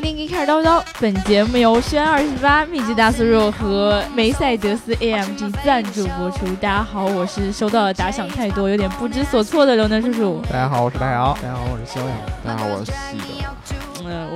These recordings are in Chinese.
收听《一开始叨不叨》，本节目由轩二十八、秘籍大酥肉和梅赛德斯 AMG 赞助播出。大家好，我是收到的打赏太多，有点不知所措的刘能叔叔。大家好，我是大姚。大家好，我是逍遥。大家好，我是细的。嗯，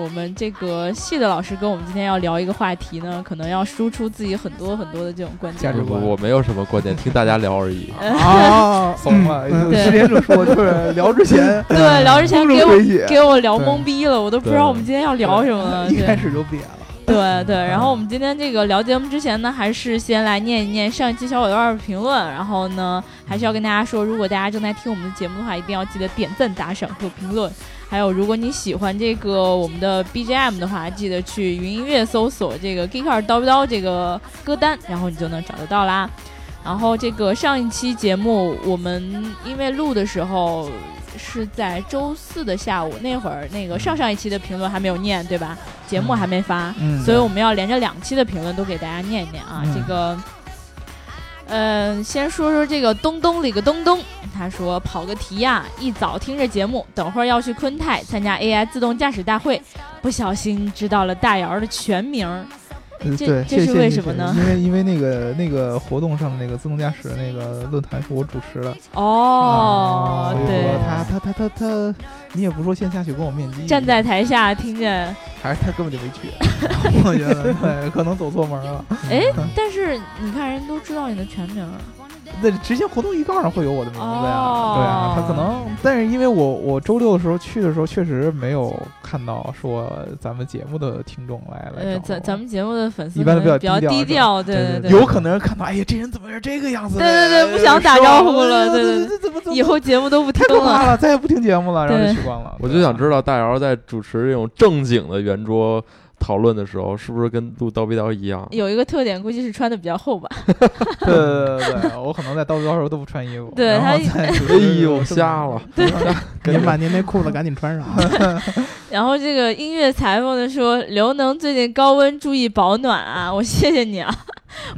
我们这个系的老师跟我们今天要聊一个话题呢，可能要输出自己很多很多的这种观点。价值观我没有什么观点，听大家聊而已。啊，怂了。对时间就说就是聊之前，对，聊之前给我给我聊懵逼了，我都不知道我们今天要聊什么了。一开始就瘪了。对对，然后我们今天这个聊节目之前呢，还是先来念一念上一期小伙伴的评论，然后呢，还是要跟大家说，如果大家正在听我们的节目的话，一定要记得点赞、打赏和评论。还有，如果你喜欢这个我们的 BGM 的话，记得去云音乐搜索这个 “Geek 二叨不叨”这个歌单，然后你就能找得到啦。然后这个上一期节目我们因为录的时候是在周四的下午那会儿，那个上上一期的评论还没有念，对吧？节目还没发，嗯所以我们要连着两期的评论都给大家念一念啊。嗯这个，嗯、先说说这个东东里个东东，他说跑个题呀、一早听着节目，等会儿要去昆泰参加 AI 自动驾驶大会，不小心知道了大姚的全名。对，这是为什么呢因为因为那个那个活动上的那个自动驾驶的那个论坛是我主持的。哦啊，所以对说，他他他他他，你也不说先下去跟我面基，站在台下听见，还是他根本就没去。我觉得对，可能走错门了。哎，但是你看人都知道你的全名儿，那直接活动预告上会有我的名字呀，哦对啊，他可能，但是因为我我周六的时候去的时候，确实没有看到说咱们节目的听众来来呃，找咱咱们节目的粉丝一般都比较比较低低调调，对对对，有可能人看到，哎呀，这人怎么是这个样子的？对对对不想打招呼了对对对对，怎么怎么以后节目都不听了。太可怕了，再也不听节目了，然后就取关了。我就想知道大姚在主持这种正经的圆桌讨论的时候，是不是跟录叨逼叨一样？有一个特点，估计是穿的比较厚吧。对对对对，我可能在叨逼叨时候都不穿衣服，对然后他哎呦，瞎了！您把您那裤子赶紧穿上。然后这个音乐裁缝的说：“刘能最近高温，注意保暖啊！”我谢谢你啊，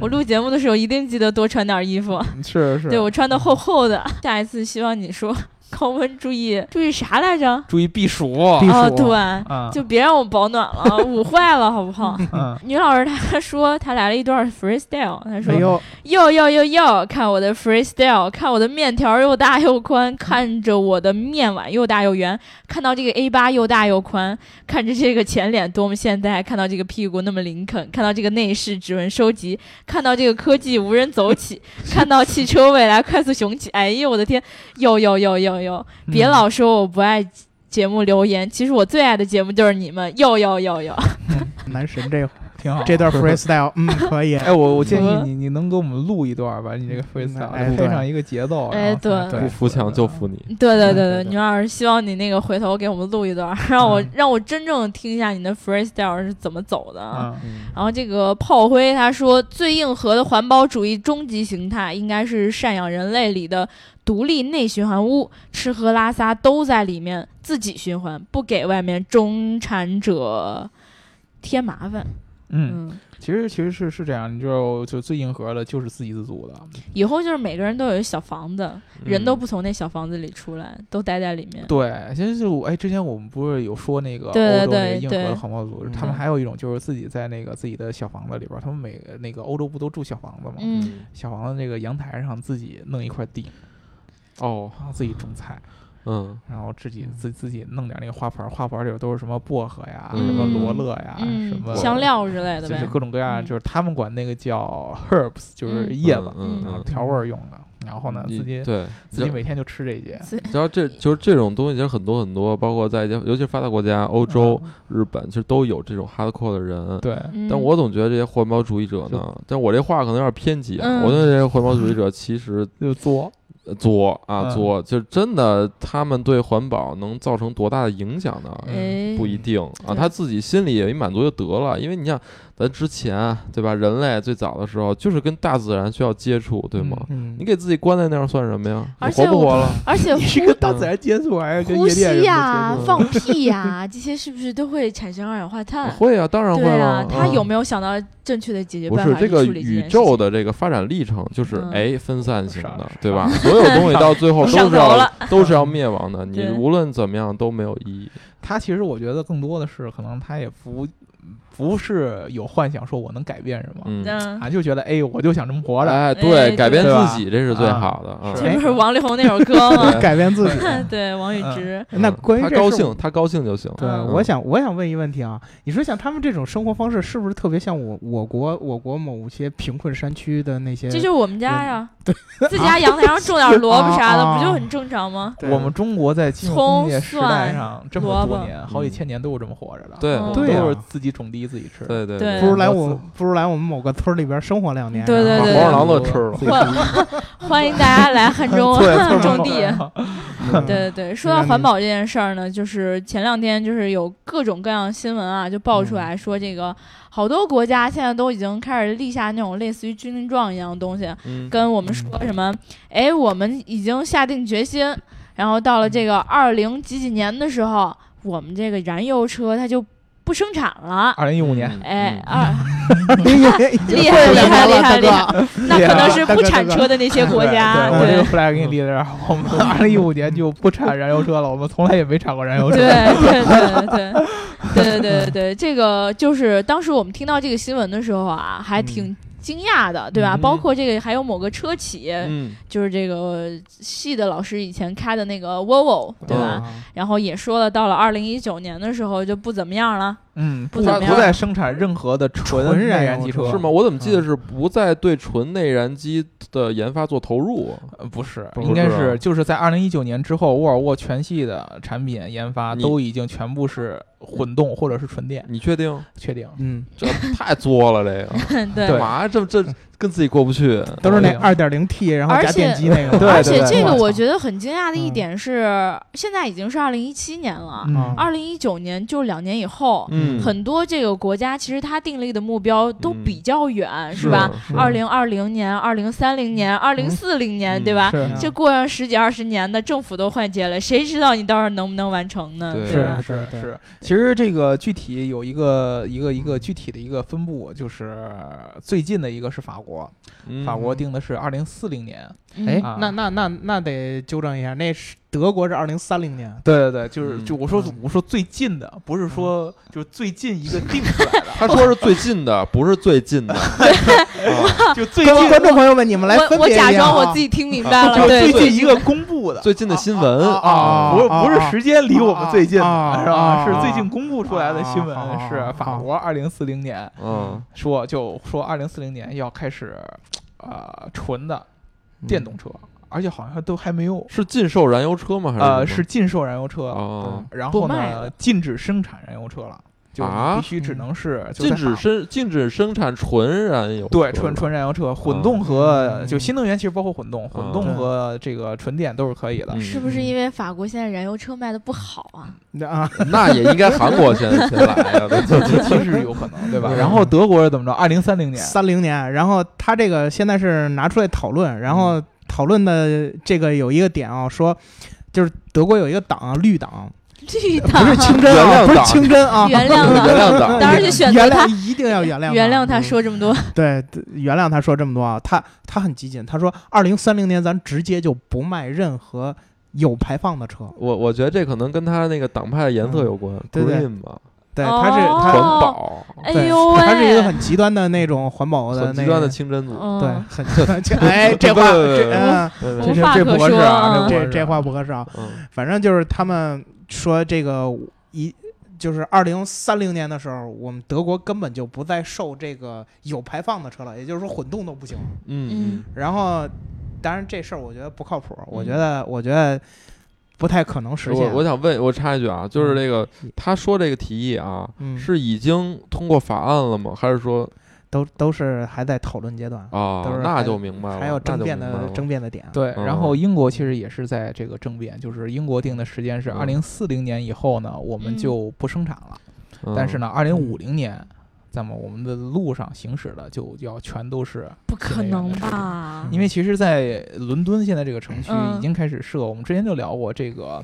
我录节目的时候一定记得多穿点衣服。是是，对我穿的厚厚的，下一次希望你说高温注意注意啥来着？注意避暑。避哦，暑对，啊，就别让我保暖了，捂坏了好不好？嗯，女老师她说她来了一段 freestyle，她说哎呦，哟哟哟哟，看我的 freestyle，看我的面条又大又宽，看着我的面碗又大又圆，看到这个 A 八又大又宽，看着这个前脸多么现代，看到这个屁股那么林肯，看到这个内饰指纹收集，看到这个科技无人走起，看到汽车未来快速雄起，哎呦我的天，哟哟哟哟哟，别嗯老说我不爱节目留言，其实我最爱的节目就是你们，哟哟哟哟，男神这 挺好。这段 freestyle，嗯，可以。哎，我我建议你，你能给我们录一段吧？你这个 freestyle 哎配上一个节奏，哎对对不服强就服你。对对对对女老师希望你那个回头给我们录一段，让我、嗯让我真正听一下你的 freestyle 是怎么走的然后这个炮灰他说，最硬核的环保主义终极形态应该是赡养人类里的独立内循环屋，吃喝拉撒都在里面自己循环，不给外面中产者添麻烦。嗯，嗯，其实其实是是这样，你就就最硬核的就是自给自足的，以后就是每个人都有一小房子，人都嗯不从那小房子里出来，都待在里面。对，其实就哎，之前我们不是有说那个欧对对洲那个硬核的环保组织，嗯。他们还有一种就是自己在那个自己的小房子里边，他们每个那个欧洲不都住小房子吗，嗯，小房子那个阳台上自己弄一块地，哦，然后自己种菜，嗯，然后自己自自己弄点那个花盆儿，花盆儿里边都是什么薄荷呀、嗯什么罗勒呀、嗯什么香料之类的呗。就是各种各样，嗯就是他们管那个叫 herbs，就是嗯叶子，嗯嗯然后调味儿用的。然后呢，你自己对，自己每天就吃这些。然后这就是这种东西，其实很多很多，包括在一些尤其是发达国家，欧洲、日本，其实都有这种 hardcore 的人。对，嗯但我总觉得这些环保主义者呢，但我这话可能有点偏激啊。嗯我觉得这些环保主义者其实就作，呃作啊嗯作，就真的他们对环保能造成多大的影响呢？哎，不一定啊，他自己心里也一满足就得了。因为你像咱之前对吧？人类最早的时候就是跟大自然需要接触，对吗？嗯你给自己关在那儿算什么呀？你而且活不活了？而且 你是呼跟大自然接触，还是呼吸呀、放屁呀、这些是不是都会产生二氧化碳？会啊，当然会。啊，他嗯有没有想到正确的解决办法不是这个宇宙的这个发展历程，就是嗯哎分散型的，对吧？所有东西 到最后都是要都是要灭亡的，你无论怎么样都没有意义。他其实我觉得更多的是，可能他也不不是有幻想说我能改变什么，嗯，嗯，啊，就觉得哎，我就想这么活着。哎，哎对，改变自己这是最啊好的啊。是这不是王力宏那首歌 吗？改变自己。对，王宇之，那关于他这事儿高兴，他高兴就行。对，嗯我想我想问一个问题啊，你说像他们这种生活方式，是不是特别像我我国我国某些贫困山区的那些？这就是我们家呀，对 自己家阳台上种点萝卜啥的，啊不就很正常吗？对我们中国在金融工业时代上这么多年，好几千年都是这么活着的。对都是自己种地自己吃。对对对不如来我我不如来我们某个村儿里边生活两年，对对对。黄鼠狼都吃了。欢 欢迎大家来汉中种地。对。对对，说到环保这件事儿呢，就是前两天就是有各种各样的新闻啊，就爆出来说这个好多国家现在都已经开始立下那种类似于军令状一样的东西，嗯，跟我们说什么，哎，我们已经下定决心，然后到了这个二零几几年的时候，我们这个燃油车它就不生产了。二零一五年，嗯。哎，嗯。二 厉 厉害厉害厉害厉害，那可能是不产车的那些国家，对，我这个 flag 给你立在这儿，我们 二零一五年就不产燃油车了，我们从来也没产过燃油车。对对对对对对对对，这个就是当时我们听到这个新闻的时候啊，还挺惊讶的，对吧？嗯包括这个还有某个车企，嗯，就是这个系的老师以前开的那个 Volvo，对吧？然后也说了，到了二零一九年的时候就不怎么样了。嗯，不不再生产任何的纯燃机车是吗？？我怎么记得嗯是不再对纯内燃机的研发做投入不是，应该是就是在二零一九年之后，沃尔沃全系的产品研发都已经全部是混动或者是纯电，你确定？确定。嗯，这太作了，这个对干嘛这这跟自己过不去？都是那对二点零 T，然后加电机那个，对而且这个我我觉得很惊讶的一嗯。点是，现在已经是二零一七年了，嗯。二零一九年就两年以后，嗯，很多这个国家其实它定立的目标都嗯比较远，是吧？是二零二零年、二零三零年、二零四零年，嗯对吧？是这过上十几二十年的，政府都换届了，谁知道你到时候能不能完成呢？对。对吧？是是。是，其实这个具体有一个一个一个具体的一个分布，就是最近的一个是法国，嗯。法国定的是二零四零年。嗯。哎啊，那那那那得纠正一下，那是德国是二零三零年，对对对，就是嗯。就我说我说最近的，不是说就是最近一个定出来的，他说是最近的，不是最近的。啊 就最观近观众朋友们，你们来我我分别一下啊假装我自己听明白了，就对最近一个公布的。最近的新闻啊啊啊，不是不是啊时间离我们最近是吧？啊 是最近公布出来的新闻啊啊，是啊法国二零四零年嗯说就说二零四零年要开始，呃，纯的电动车，而且好像都还没有，是禁售燃油车吗？还是呃，是禁售燃油车，哦，然后呢禁止生产燃油车了，就啊？必须只能是就禁止生禁止生产纯燃油，对，纯纯燃油车，混动和嗯。就新能源其实包括混动，混嗯。动和这个纯电都是可以的嗯。是不是因为法国现在燃油车卖的不好啊？啊，那也应该韩国先先来 呀，对这这其实有可能，对吧？嗯。然后德国是怎么着？二零三零年，三零年，然后他这个现在是拿出来讨论，然后讨论的这个有一个点啊，说就是德国有一个党啊，绿党，绿不是清真啊，不是原谅党。清真啊，原谅原谅党。当然就选择原他谅一定要原谅原谅他嗯说这么多，对，原谅他说这么多啊，他他很激进，他说二零三零年咱直接就不卖任何有排放的车，我我觉得这可能跟他那个党派的颜色有关对对，green 吧，对，他是哦。环他保，对哎呦喂，他是一个很极端的那种环保的很极端的，清真族。嗯。对，很极端。哎，这话这嗯，这这不合适啊，嗯这这这话不合适啊。嗯反正就是他们说这个一。就是二零三零年的时候，我们德国根本就不再售这个有排放的车了，也就是说混动都不行。嗯然后，当然这事儿我觉得不靠谱，我嗯觉得我觉得不太可能实现。我我想问，我插一句啊，就是这个他说这个提议啊，嗯是已经通过法案了吗？还是说都都是还在讨论阶段，啊都是，那还就明白了，还有争辩的争辩的点。对，嗯然后英国其实也是在这个争辩，就是英国定的时间是嗯二零四零年以后呢，我们嗯就不生产了。嗯但是呢，二零五零年那么我们的路上行驶的就要全都是不可能吧？因为其实，在伦敦现在这个城区嗯已经开始设，我们之前就聊过这个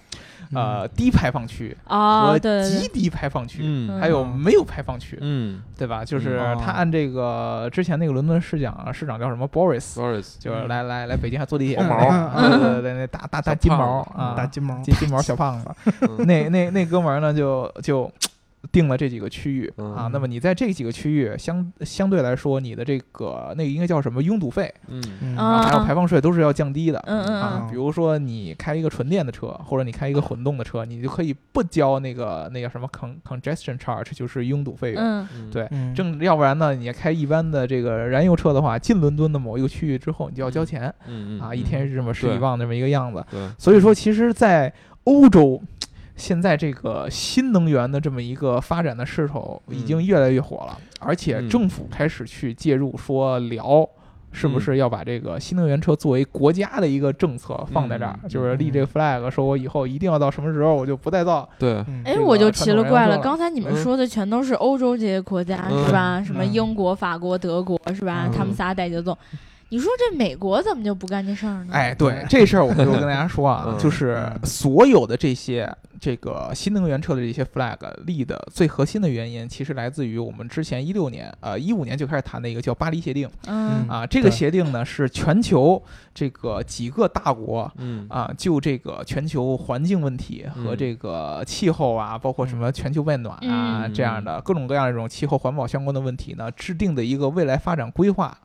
呃低排放区啊，和极低排放区，嗯。还有没有排放区，嗯。对吧？就是嗯他按这个之前那个伦敦市长市长叫什么？Boris，，Boris，就是来来来北京还坐地铁毛对对对，那大大大金毛啊，大金毛，金金毛小胖子，嗯。那那那哥们儿呢就就。定了这几个区域啊嗯，那么你在这几个区域相相对来说，你的这个那个应该叫什么拥堵费，嗯。嗯。啊还有排放税都是要降低的。嗯嗯啊嗯，比如说你开一个纯电的车，或者你开一个混动的车，你就可以不交那个那个什么 con congestion charge，就是拥堵费用。对嗯。正要不然呢，你开一般的这个燃油车的话，进伦敦的某一个区域之后，你就要交钱。嗯嗯啊，一天是这么十几对磅这么一个样子。对，所以说，其实，在欧洲，现在这个新能源的这么一个发展的势头已经嗯越来越火了，而且嗯政府开始去介入，说聊。是不嗯是要把这个新能源车作为国家的一个政策放在这儿？嗯就是立这个 flag，说我以后一定要到什么时候我就不再造。对，嗯哎，我就奇了怪了，刚才你们嗯说的全都是欧洲这些国家嗯是吧？什么嗯英国、法国、德国是吧？嗯他们仨带节奏。你说这美国怎么就不干这事儿呢？哎，对这事儿，我们就跟大家说啊，嗯就是嗯所有的这些这个新能源车的这些 flag 立的最核心的原因，其实来自于我们之前一六年，呃，一五年就开始谈的一个叫巴黎协定嗯啊。这个协定呢，是全球这个几个大国嗯啊，就这个全球环境问题和嗯这个气候啊，包括什么全球变暖啊、嗯这样的各种各样的这种气候环保相关的问题呢，制定的一个未来发展规划。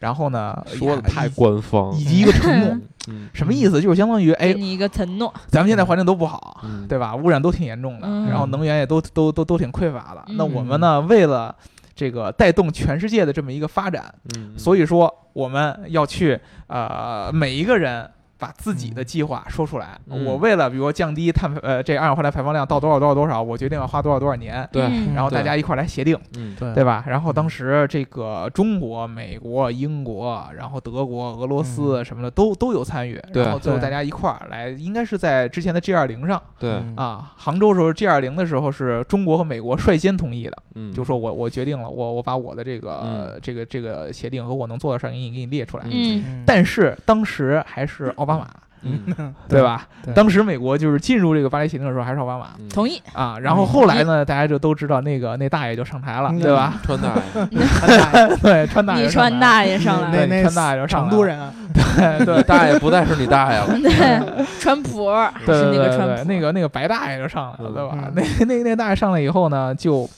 然后呢，说的太以官方，以及一个承诺，嗯什么意思？就是相当于，哎，你一个承诺，咱们现在环境都不好，嗯，对吧？污染都挺严重的，嗯然后能源也都都都都挺匮乏的。嗯那我们呢，为了这个带动全世界的这么一个发展，嗯，所以说我们要去呃每一个人。把自己的计划说出来。嗯我为了比如说降低碳呃这二氧化碳排放量到多少多少多少，我决定要花多少多少年，对嗯然后大家一块儿来协定，嗯对对吧？然后当时这个中国、美国、英国，然后德国、俄罗斯什么的都都有参与，对对然后最后大家一块儿来，应该是在之前的 G 二零上对，嗯啊，杭州时候 G 二零的时候是中国和美国率先同意的，嗯，就说我我决定了，我我把我的这个、嗯这个这个协定和我能做的事儿给你给你列出来。嗯嗯但是当时还是奥巴马，嗯。对吧？对。当时美国就是进入这个巴黎协定的时候还是奥巴马。嗯。同意。啊，然后后来呢，大家就都知道那个那大爷就上台了，嗯。对吧？川大爷，对，川大爷你川大爷上来那那川大爷就上来了。成都人啊，对对。大爷不再是你大爷了，对，川普对是那对对对，个川普，那个那个白大爷就上来了，嗯。对吧？嗯那那那大爷上来以后呢，就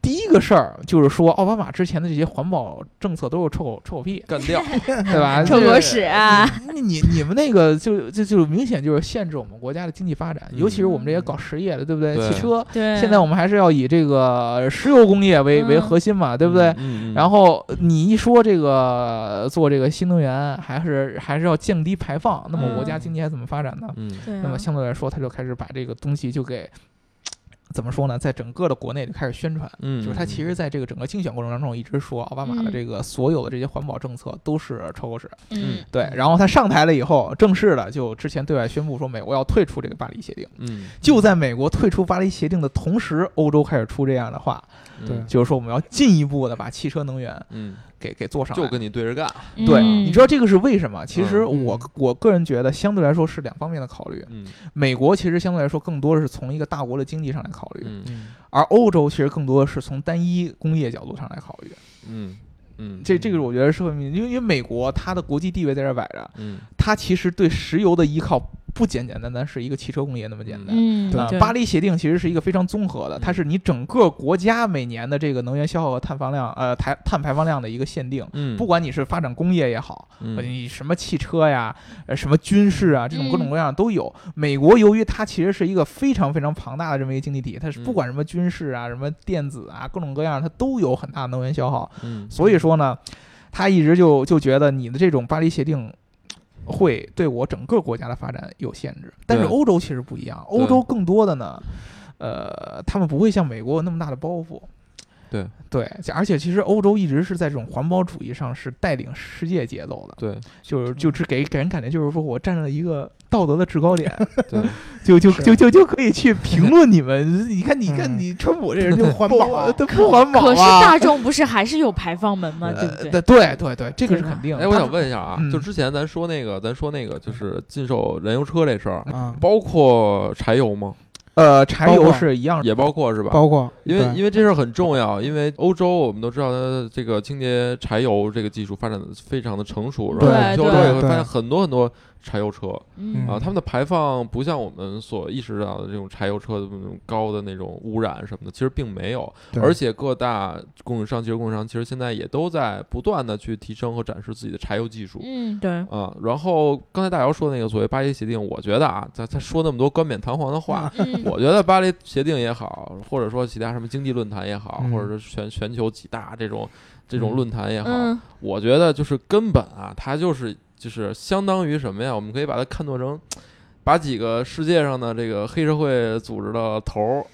第一个事儿就是说，奥巴马之前的这些环保政策都是臭狗臭狗屁，干掉，对吧？臭这个狗屎啊！你你你们那个就就就明显就是限制我们国家的经济发展，嗯尤其是我们这些搞实业的，对不对？对汽车对，现在我们还是要以这个石油工业为为嗯核心嘛，对不对？嗯，嗯然后你一说这个做这个新能源，还是还是要降低排放，那么国家嗯经济还怎么发展呢？那么相对来说，他就开始把这个东西就给怎么说呢，在整个的国内就开始宣传。嗯，就是他其实在这个整个竞选过程当中，一直说奥巴马的嗯。这个所有的这些环保政策都是臭狗屎。嗯。对，然后他上台了以后，正式的就之前对外宣布说美国要退出这个巴黎协定。嗯，就在美国退出巴黎协定的同时，欧洲开始出这样的话，就是说我们要进一步的把汽车能源嗯，给给做上来。就跟你对着干，对，嗯你知道这个是为什么？其实嗯我、我个人觉得，相对来说是两方面的考虑。嗯美国其实相对来说更多的是从一个大国的经济上来考虑，而欧洲其实更多的是从单一工业角度上来考虑。嗯嗯，这这个我觉得是会，因为因为美国它的国际地位在这儿摆着，嗯它其实对石油的依靠不简简单单是一个汽车工业那么简单。嗯，啊，对巴黎协定其实是一个非常综合的，它是你整个国家每年的这个能源消耗和碳放量，呃，排碳排放量的一个限定。嗯，不管你是发展工业也好，嗯你什么汽车呀，呃，什么军事啊，这种各种嗯各样都有。美国由于它其实是一个非常非常庞大的这么一个经济体，它是嗯不管什么军事啊、什么电子啊，各种各样它都有很大的能源消耗。嗯所以说呢，他一直就就觉得你的这种巴黎协定。会对我整个国家的发展有限制，但是欧洲其实不一样，欧洲更多的呢，呃，他们不会像美国有那么大的包袱，对对，而且其实欧洲一直是在这种环保主义上是带领世界节奏的，对就是就是给给人感觉就是说我站在一个道德的制高点，对，就就就就就可以去评论你们。你看，你看，嗯你川普这人就 环保啊对不环保啊。可是大众不是还是有排放门吗？对不对？呃对对对，这个是肯定的。哎，我想问一下啊，嗯就之前咱说那个，咱说那个就是禁售燃油车这事儿，啊，包括柴油吗？呃，柴油是一样的，也包括是吧？包括因为因为这事儿很重要，因为欧洲我们都知道它这个清洁柴油这个技术发展的非常的成熟，然后对去欧洲对对。也会发现很多很多柴油车。嗯。啊，他们的排放不像我们所意识到的这种柴油车的那种高的那种污染什么的，其实并没有，而且各大供应商、汽车供应商其实现在也都在不断的去提升和展示自己的柴油技术。嗯，对，啊，然后刚才大姚说那个所谓巴黎协定，我觉得啊，他他说那么多冠冕堂皇的话，嗯，我觉得巴黎协定也好，或者说其他什么经济论坛也好，嗯。或者是全全球几大这种这种嗯。论坛也好，嗯。我觉得就是根本啊，它就是就是相当于什么呀？我们可以把它看作成，把几个世界上的这个黑社会组织的头儿。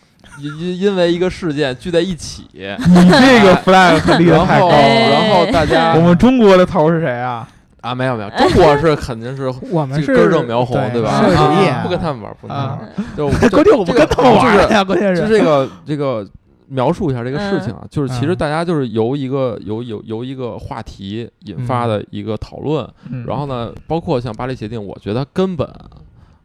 因因因为一个事件聚在一起，你这个 flag 可立得然后太高了。然后大家我们中国的头是谁啊？啊没有没有，中国是肯定是 我们是根正苗红，对吧？社会主义啊不跟他们玩，不跟他们啊玩。就关键我们跟他们玩就是呀，关键就是这个这个描述一下这个事情嗯。啊，就是其实嗯大家就是由一个由由由一个话题引发的一个讨论，嗯。然后呢，包括像巴黎协定，我觉得根本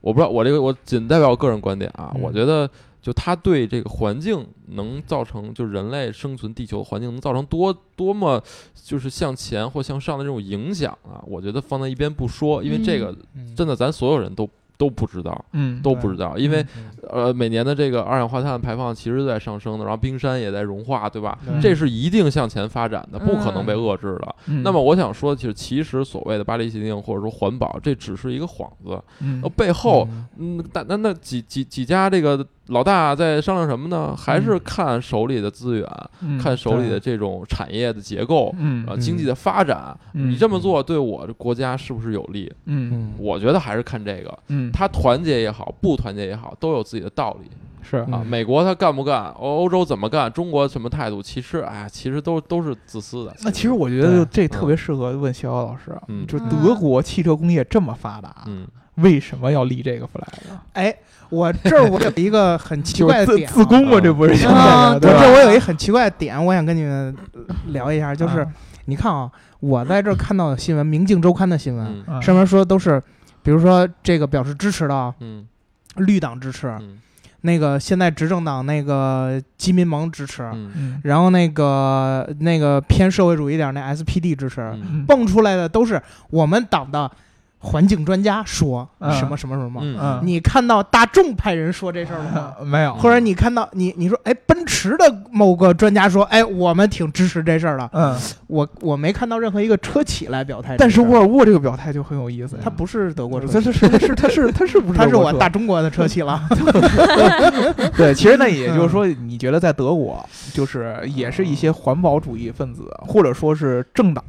我不知道，我这个我仅代表个人观点啊，嗯。我觉得就它对这个环境能造成，就人类生存地球环境能造成多多么就是向前或向上的这种影响啊，我觉得放在一边不说，因为这个嗯。真的咱所有人都都不知道，嗯都不知道，因为。嗯呃，每年的这个二氧化碳排放其实都在上升的，然后冰山也在融化，对吧？对这是一定向前发展的，不可能被嗯遏制的。嗯那么我想说，其实其实所谓的巴黎协定或者说环保，这只是一个幌子，嗯呃，背后，嗯嗯，那那那几几几家这个老大在商量什么呢？还是嗯。看手里的资源，嗯看手里的这种产业的结构。嗯。啊，经济的发展，嗯。你这么做对我的国家是不是有利？嗯。嗯。我觉得还是看这个，嗯。他团结也好，不团结也好，都有自己的道理。是。啊，嗯。美国他干不干，欧欧洲怎么干，中国什么态度？其实，哎，其实都都是自私的。那其实我觉得这特别适合问肖遥老师，嗯。就德国汽车工业这么发达，嗯，为什么要立这个 flag？哎，我这儿我有一个很奇怪的 点啊，自宫嘛，这不是？我这我有一个很奇怪的点，我想跟你们聊一下，就是啊。你看啊，我在这儿看到的新闻，《明镜周刊》的新闻，上面说都是，比如说这个表示支持的啊，嗯。绿党支持，嗯。那个现在执政党那个基民盟支持，然后那个那个偏社会主义点儿那 SPD 支持，蹦出来的都是我们党的环境专家说嗯什么什么什么。嗯嗯你看到大众派人说这事儿了吗？呃 没有，或者你看到你你说哎，奔驰的某个专家说，哎，我们挺支持这事儿的。嗯，我我没看到任何一个车企来表态但是。沃尔沃这个表态就很有意思呀，它不是德国车它，是它是它是它是不是它是我大中国的车企了。对，其实那也就是嗯说，你觉得在德国，就是也是一些环保主义分子，或者说是政党，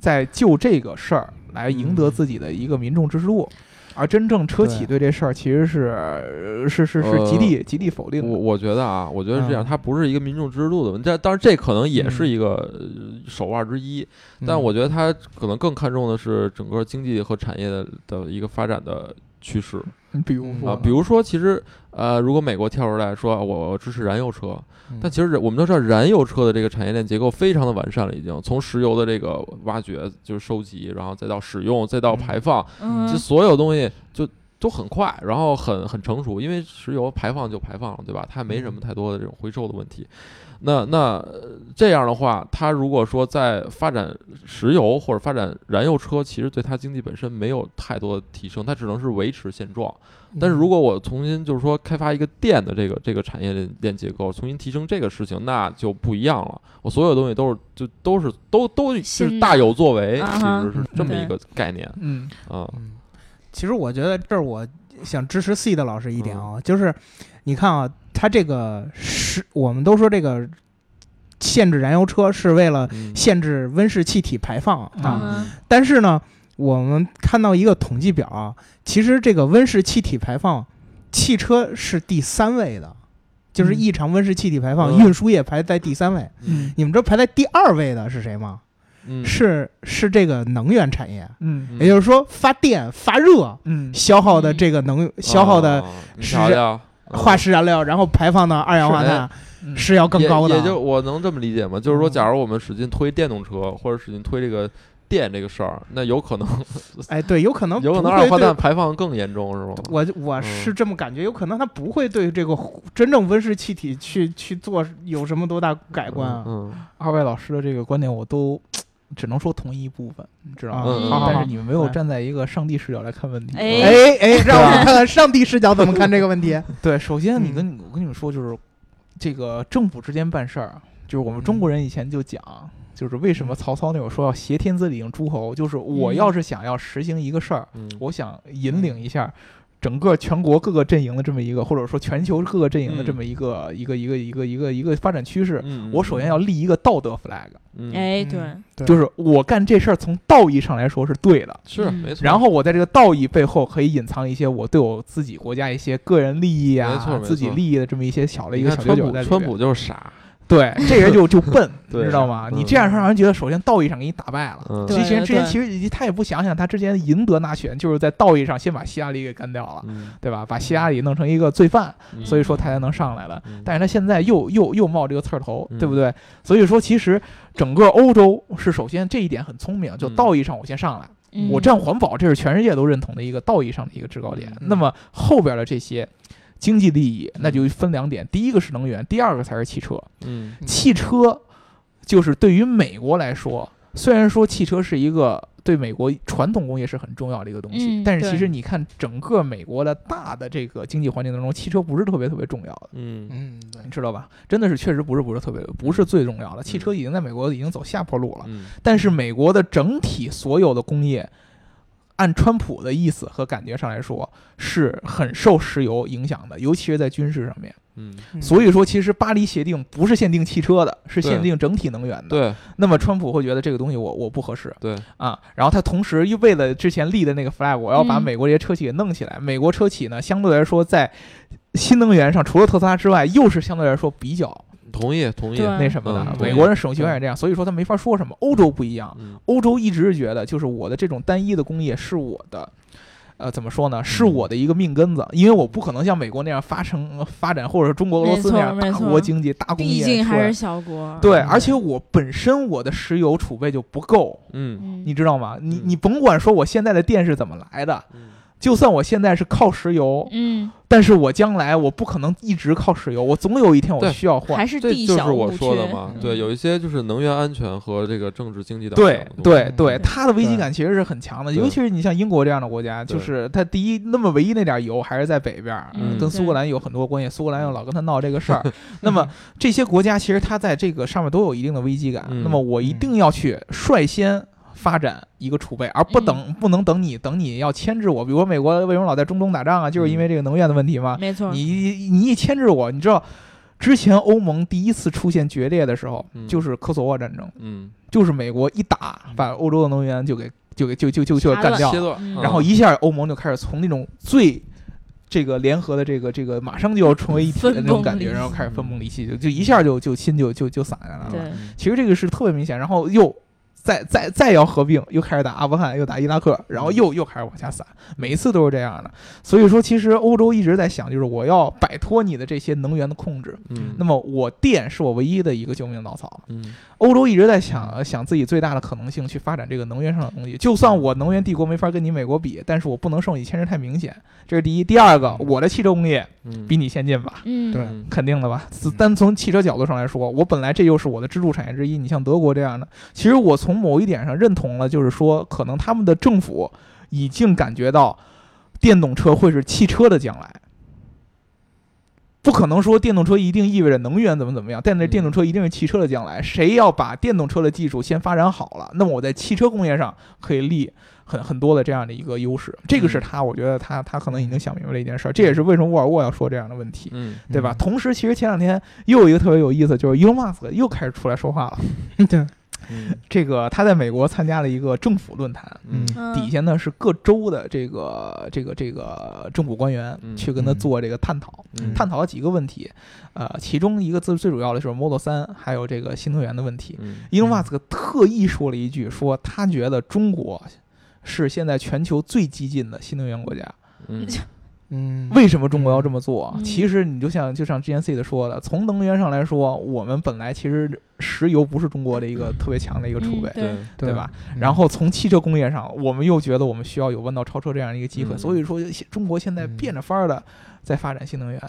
在就这个事儿来赢得自己的一个民众支持度，而真正车企对。这事儿其实是呃是是是极力极力否定的。我我觉得啊，我觉得是这样，嗯。它不是一个民众支持度的问题，但当然这可能也是嗯。一个呃手腕之一，但我觉得它可能更看重的是整个经济和产业的的一个发展的趋势。你比如说啊，比如说，其实呃，如果美国跳出来说我我支持燃油车，嗯但其实我们都知道，燃油车的这个产业链结构非常的完善了，已经从石油的这个挖掘，就是收集，然后再到使用，再到排放，嗯这所有东西就都很快，然后很很成熟，因为石油排放就排放了，对吧？它没什么太多的这种回收的问题。那那呃这样的话，它如果说在发展石油或者发展燃油车，其实对它经济本身没有太多的提升，它只能是维持现状。但是如果我重新就是说开发一个电的这个这个产业链链结构，重新提升这个事情，那就不一样了。我所有东西都是就都是都都是大有作为，其实是这么一个概念嗯啊。嗯，其实我觉得这儿我想支持 C 的老师一点啊，就是你看啊，他这个是我们都说这个限制燃油车是为了嗯。限制温室气体排放啊，嗯。但是呢，我们看到一个统计表啊，其实这个温室气体排放，汽车是第三位的。就是嗯。异常温室气体排放，嗯。运输业排在第三位。嗯。你们知道排在第二位的是谁吗？嗯。是是这个能源产业，嗯。也就是说发电发热嗯。消耗的这个能消耗的是化石燃料，然后排放的二氧化碳嗯是要更高的。也就我能这么理解吗？就是说，嗯假如我们使劲推电动车，或者使劲推这个电这个事儿，那有可能哎，对，有可能有可能二氧化碳排放更严重，是吗？我我是这么感觉，有可能它不会对这个真正温室气体去去做有什么多大改观啊？嗯，二位老师的这个观点我都只能说同意一部分，你知道吗？但是你们没有站在一个上帝视角来看问题。哎哎哎，让我们看看上帝视角怎么看这个问题。对，首先你嗯跟你我跟你们说，就是这个政府之间办事儿，就是我们中国人以前就讲，就是为什么曹操那会儿说要挟天子以令诸侯，就是我嗯要是想要实行一个事儿，嗯我想引领一下。整个全国各个阵营的这么一个，或者说全球各个阵营的这么一个、一个一个一个一个一个发展趋势，嗯，我首先要立一个道德 flag，嗯，哎，嗯。对，对。就是我干这事儿从道义上来说是对的，嗯。是没错。然后我在这个道义背后可以隐藏一些我对我自己国家一些个人利益啊没错没，错。自己利益的这么一些小的一个小九九在里面，川面。普就是傻，对，这人就就笨，你知道吗？嗯你这样让人觉得，首先道义上给你打败了。其实之前之前其实他也不想想，他之前赢得纳选就是在道义上先把希拉里给干掉了，嗯，对吧？把希拉里弄成一个罪犯，嗯所以说他才能上来了。嗯但是他现在又又又冒这个刺儿头，嗯对不对？所以说，其实整个欧洲是首先这一点很聪明，就嗯道义上我先上来，嗯我站环保，这是全世界都认同的一个道义上的一个制高点。嗯那么后边的这些经济利益，那就分两点，第一个是能源，第二个才是汽车。嗯汽车就是对于美国来说，虽然说汽车是一个对美国传统工业是很重要的一个东西，嗯但是其实你看整个美国的大的这个经济环境当中，汽车不是特别特别重要的。嗯嗯，对你知道吧？真的是确实不是不是特别不是最重要的，汽车已经在美国已经走下坡路了。嗯但是美国的整体所有的工业，按川普的意思和感觉上来说，是很受石油影响的，尤其是在军事上面。嗯，所以说，其实巴黎协定不是限定汽车的，是限定整体能源的。对那么川普会觉得这个东西我我不合适对，啊，然后他同时又为了之前立的那个 flag，我要把嗯美国这些车企给弄起来。美国车企呢，相对来说在新能源上，除了特斯拉之外，又是相对来说比较同意同意，对那什么的。嗯美国人使用习惯也这样，所以说他没法说什么。欧洲不一样，嗯欧洲一直是觉得，就是我的这种单一的工业是我的，呃，怎么说呢？是我的一个命根子，因为我不可能像美国那样发成发展，或者是中国俄罗斯那样大国经济、大工业。毕竟还是小国。对，嗯而且我本身我的石油储备就不够，嗯嗯，你知道吗？你嗯你甭管说我现在的电是怎么来的，嗯就算我现在是靠石油，嗯，但是我将来我不可能一直靠石油，我总有一天我需要换。还。是这地小就是我物缺说的嘛，嗯。对，有一些就是能源安全和这个政治经济的对对，对它的危机感其实是很强的，尤其是你像英国这样的国家，就是它第一，那么唯一那点油还是在北边跟苏格兰有很多关系，苏格兰又老跟他闹这个事儿。那么这些国家其实它在这个上面都有一定的危机感，嗯。那么我一定要去率先。发展一个储备，而不等、不能等你等你要牵制我。比如说美国为什么老在中东打仗啊，就是因为这个能源的问题嘛。没错。你你一牵制我，你知道，之前欧盟第一次出现决裂的时候，嗯。就是科索沃战争，嗯，就是美国一打，把欧洲的能源就给就给就就就就干掉。然后一下欧盟就开始从那种最。这个联合的这个这个马上就要成为一体的那种感觉，然后开始分崩离析，就就一下就就心就就就散下来了。对，其实这个是特别明显，然后又再再再要合并，又开始打阿富汗，又打伊拉克，然后又又开始往下散，每一次都是这样的。所以说，其实欧洲一直在想，就是我要摆脱你的这些能源的控制，嗯，那么我电是我唯一的一个救命稻草。嗯欧洲一直在想想自己最大的可能性去发展这个能源上的东西。就算我能源帝国没法跟你美国比，但是我不能受你牵制太明显，这是第一。第二个，我的汽车工业嗯，比你先进吧。嗯，对嗯肯定的吧，单从汽车角度上来说，我本来这又是我的支柱产业之一。你像德国这样的，其实我从某一点上认同了，就是说，可能他们的政府已经感觉到电动车会是汽车的将来。不可能说电动车一定意味着能源怎么怎么样，但是电动车一定是汽车的将来。谁要把电动车的技术先发展好了，那么我在汽车工业上可以立很很多的这样的一个优势。这个是他，我觉得他他可能已经想明白了一件事儿，这也是为什么沃尔沃要说这样的问题。嗯对吧？嗯同时，其实前两天又有一个特别有意思，就是 Musk 又开始出来说话了。对，嗯。这个他在美国参加了一个政府论坛，底下呢是各州的这个这个这个政府官员嗯。去跟他做这个探讨，嗯。探讨了几个问题，呃，其中一个最最主要的就是 Model 三还有这个新能源的问题。嗯。伊隆马斯克特意说了一句，说他觉得中国是现在全球最激进的新能源国家。嗯嗯，为什么中国要这么做？嗯。其实你就像就像之前 C 的说的，从能源上来说，我们本来其实石油不是中国的一个特别强的一个储备，嗯对。对。对吧？嗯。然后从汽车工业上，我们又觉得我们需要有弯道超车这样一个机会，嗯。所以说中国现在嗯变着法儿的在发展新能源。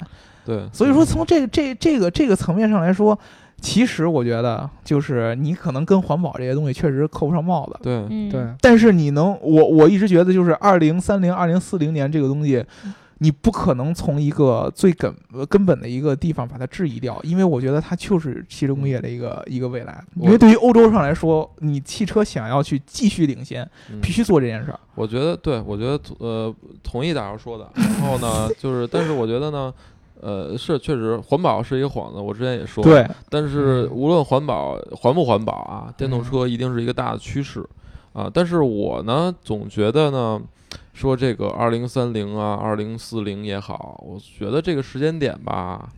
对，所以说从这这这个这个层面上来说，其实我觉得就是你可能跟环保这些东西确实扣不上帽子。对。嗯。对，但是你能，我我一直觉得就是二零三零、二零四零年这个东西，你不可能从一个最根呃根本的一个地方把它质疑掉，因为我觉得它就是汽车工业的一个一个未来。因为对于欧洲上来说，你汽车想要去继续领先，嗯必须做这件事儿。我觉得对，我觉得呃同意大姚说的。然后呢，就是但是我觉得呢，呃是确实环保是一个幌子，我之前也说。。对，但是嗯无论环保环不环保啊，电动嗯车一定是一个大的趋势啊。但是我呢总觉得呢，说这个二零三零啊，二零四零也好，我觉得这个时间点吧，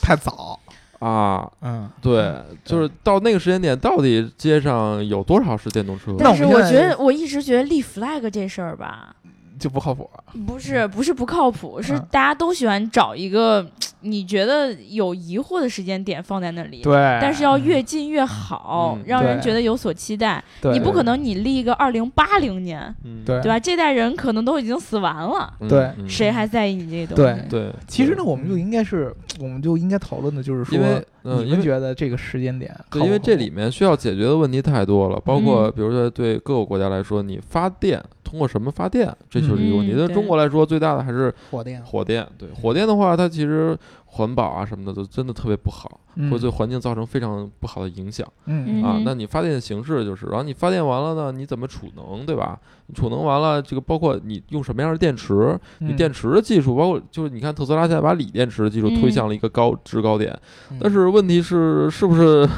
太早。啊。嗯，对，就是到那个时间点，到底街上有多少是电动车？但是我觉得，我一直觉得立 flag 这事儿吧，就不靠谱。不是不是不靠谱，是嗯大家都喜欢找一个你觉得有疑惑的时间点放在那里。对，但是要越近越好，嗯让人觉得有所期待。你不可能你立一个二零八零年，嗯，对对吧？这代人可能都已经死完了，嗯对嗯谁还在意你这个东西？对对？其实呢，我们就应该是，我们就应该讨论的就是说，因为嗯，因为你们觉得这个时间点靠靠？对，因为这里面需要解决的问题太多了，包括嗯比如说对各个国家来说，你发电通过什么发电，这就是一个问题。对中国来说，最大的还是火电，火电。对火电的话，它其实环保啊什么的都真的特别不好，嗯。会对环境造成非常不好的影响。嗯。啊嗯。那你发电的形式就是，然后你发电完了呢，你怎么储能，对吧？储能完了，这个包括你用什么样的电池，你嗯电池的技术，包括就是你看特斯拉现在把锂电池的技术推嗯。向了一个高制高点，嗯。但是问题是，是不是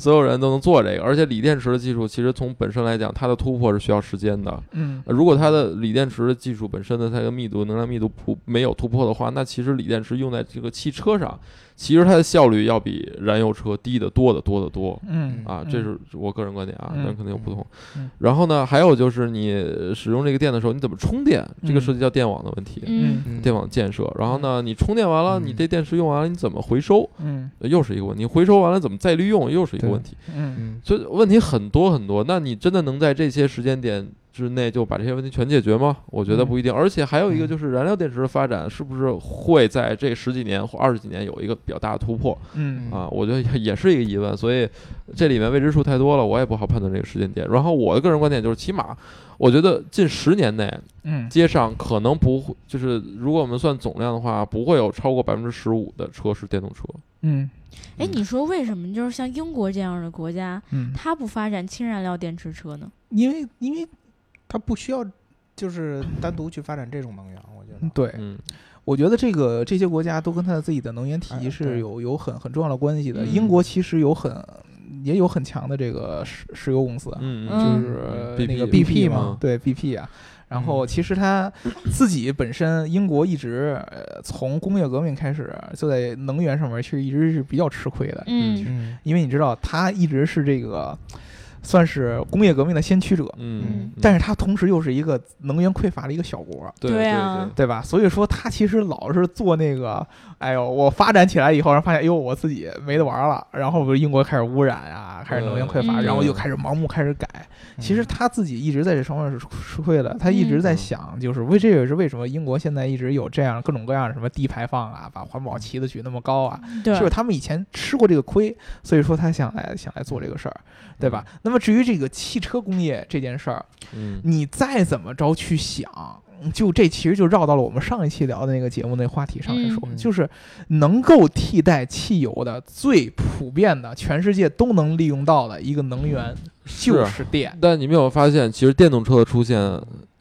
所有人都能做这个？而且锂电池的技术其实从本身来讲，它的突破是需要时间的。嗯呃如果它的锂电池的技术本身的它的密度、能量密度不没有突破的话，那其实锂电池用在这个汽车上，其实它的效率要比燃油车低得多得多得多。嗯啊，嗯这是我个人观点啊，嗯但可能有不同嗯。然后呢，还有就是你使用这个电的时候，你怎么充电？这个嗯涉及到电网的问题，嗯嗯电网建设。然后呢，你充电完了，你嗯这电池用完了，你怎么回收？嗯呃又是一个问题。回收完了怎么再利用，又是一个问题。嗯嗯所以问题很多很多。那你真的能在这些时间点之内就把这些问题全解决吗？我觉得嗯不一定。而且还有一个嗯就是燃料电池的发展是不是会在这十几年或二十几年有一个比较大的突破嗯啊？我觉得也也是一个疑问。所以这里面未知数太多了，我也不好判断这个时间点。然后我的个人观点就是，起码我觉得近十年内嗯街上可能不会，就是如果我们算总量的话，不会有超过百分之十五的车是电动车。嗯哎，嗯你说为什么就是像英国这样的国家，嗯，它不发展氢燃料电池车呢？因为因为它不需要就是单独去发展这种能源，我觉得。对，嗯我觉得这个这些国家都跟它的自己的能源体系是有有很很重要的关系的。嗯英国其实有很也有很强的这个石石油公司，就是嗯那个 BP BP 嘛嘛，对 BP 啊。然后嗯其实它自己本身，英国一直呃从工业革命开始，就在能源上面其实一直是比较吃亏的，嗯嗯因为你知道它一直是这个算是工业革命的先驱者，嗯，但是它同时又是一个能源匮乏的一个小国。对对啊对吧？所以说他其实老是做那个，哎呦，我发展起来以后，然后发现，哎呦，我自己没得玩了，然后不是英国开始污染啊，开始能源匮乏，嗯然后又开始盲目开始改。嗯其实他自己一直在这方面是吃亏的，他一直在嗯想，就是为这也是为什么英国现在一直有这样各种各样的什么低排放啊，把环保旗子举那么高啊，就是他们以前吃过这个亏，所以说他想来想来做这个事儿，对吧？那么至于这个汽车工业这件事儿，嗯。你再怎么着去想，就这其实就绕到了我们上一期聊的那个节目那话题上来说，嗯。就是能够替代汽油的最普遍的，全世界都能利用到的一个能源就是电。但你没有发现，其实电动车的出现，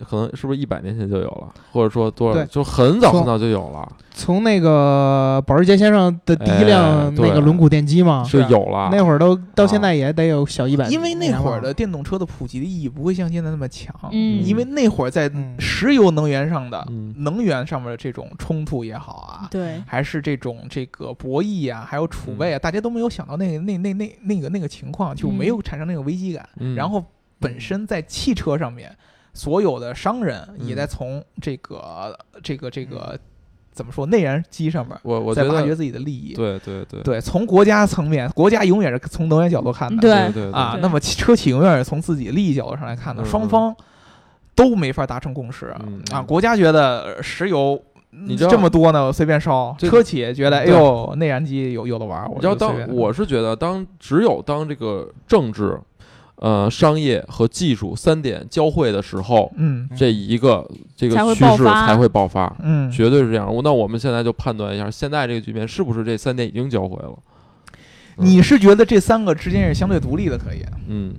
可能是不是一百年前就有了，或者说多少，就很早很早就有了，从那个保时捷先生的第一哎辆那个轮毂电机嘛，是有了。那会儿都到现在也得有小一百，因为那会儿的电动车的普及的意义不会像现在那么强，嗯。因为那会儿在嗯。石油能源上的、嗯。能源上面的这种冲突也好啊，对，还是这种这个博弈啊、还有储备啊，嗯。大家都没有想到那个那那那那个那个情况，就没有产生那个危机感。嗯然后本身在汽车上面，所有的商人也在从这个、这个这个怎么说内燃机上面我我在挖掘自己的利益。对对对对，从国家层面，国家永远是从能源角度看的。对对对啊，那么车企永远是从自己利益角度上来看的，嗯双方都没法达成共识嗯啊。国家觉得呃石油。你知道这么多呢，我随便烧。车企也觉得，哎呦，内燃机有有的玩。我你知道，当我是觉得，当只有当这个政治、呃商业和技术三点交汇的时候，嗯。这一个这个趋势才会爆发，嗯，绝对是这样。那我们现在就判断一下，现在这个局面是不是这三点已经交汇了？嗯。你是觉得这三个之间是相对独立的，可以，嗯，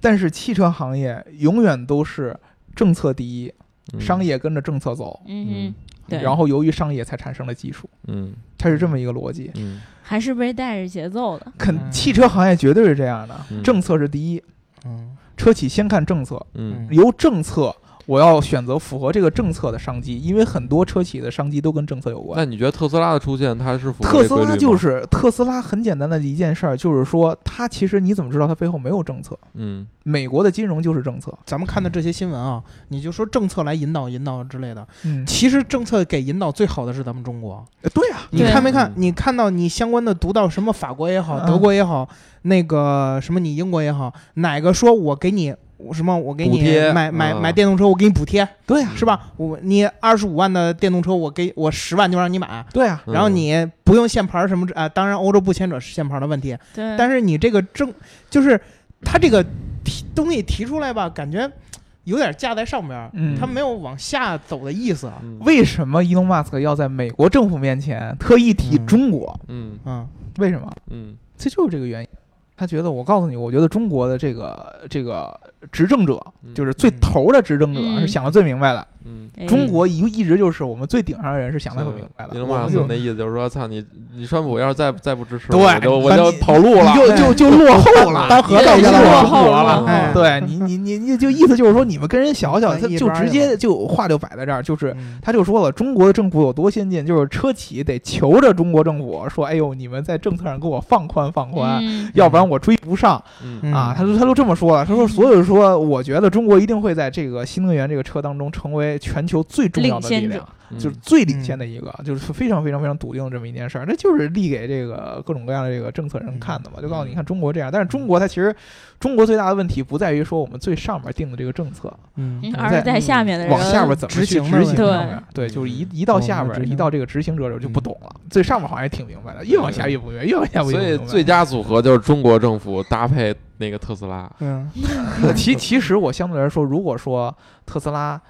但是汽车行业永远都是政策第一，嗯。商业跟着政策走，嗯。哼，对，然后由于商业才产生了技术，嗯它是这么一个逻辑。嗯。还是被带着节奏的，肯嗯。汽车行业绝对是这样的，嗯。政策是第一，嗯。车企先看政策，嗯。由政策我要选择符合这个政策的商机，因为很多车企的商机都跟政策有关。那你觉得特斯拉的出现，它是符合特斯拉这规律吗？就是特斯拉，很简单的一件事儿，就是说它其实你怎么知道它背后没有政策？嗯。美国的金融就是政策，咱们看的这些新闻啊，你就说政策来引导引导之类的，嗯，其实政策给引导最好的是咱们中国。呃对啊，你？看没看？你看到你相关的读到什么法国也好，嗯德国也好，那个什么你英国也好，哪个说我给你我什么我给你买买嗯。买电动车，我给你补贴对啊，是吧？我你二十五万的电动车，我给我十万就让你买，对啊，嗯然后你不用限牌儿什么啊、当然欧洲不牵扯限牌儿的问题，对，但是你这个政就是他这个提东西提出来吧，感觉有点架在上边他没有往下走的意思。嗯。为什么伊隆马斯克要在美国政府面前特意提嗯。中国？嗯。嗯为什么？嗯。这就是这个原因。他觉得，我告诉你，我觉得中国的这个这个执政者，嗯就是最头的执政者，嗯是想的最明白的。中国一一直就是我们最顶上的人是想的很明白的。伊隆马我们就斯克那意思就是说，操你，你川普要是再再不支持，对我就我就跑路了。就就就落后了，当合同你就落后了。哎对你你你你就意思就是说，你们跟人小小，他就直接就话就摆在这儿，就是嗯他就说了，中国的政府有多先进，就是车企得求着中国政府说，哎呦，你们在政策上给我放宽放宽，嗯要不然我追不上啊。他都他都这么说了，他说，所以说，我觉得中国一定会在这个新能源这个车当中成为全球最重要的力领先者。量。嗯。就是最领先的一个，就是非常非常非常笃定的这么一件事儿，那就是立给这个各种各样的这个政策人看的嘛，就告诉你，你看中国这样，但是中国它其实中国最大的问题不在于说我们最上面定的这个政策，嗯。嗯而是在下面的人往下边怎么去执行执行。对，就是一一到下边一到这个执行者这儿就不懂了，最上面好像也挺明白的，越往下越不明白，越往下越不明白。所以。最佳组合就是中国政府搭配那个特斯拉。嗯 其其实我相对来说，如果说特斯拉。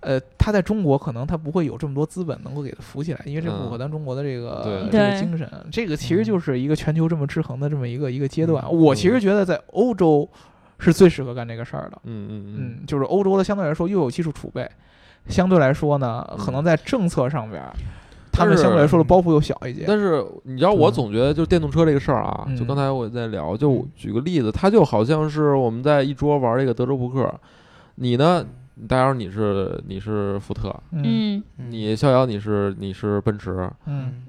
呃，他在中国可能他不会有这么多资本能够给他扶起来，因为这嗯符合咱中国的这个、对这个精神。这个其实就是一个全球这么制衡的这么一个一个阶段。嗯我其实觉得在欧洲是最适合干这个事儿的。嗯嗯嗯，就是欧洲的相对来说又有技术储备，相对来说呢，可能在政策上边儿，他们相对来说的包袱又小一些。但是你知道，我总觉得就是电动车这个事儿啊，嗯就刚才我在聊，就举个例子，它就好像是我们在一桌玩这个德州扑克，你呢，大姚你是你是福特，嗯。嗯，你逍遥你是你是奔驰，嗯，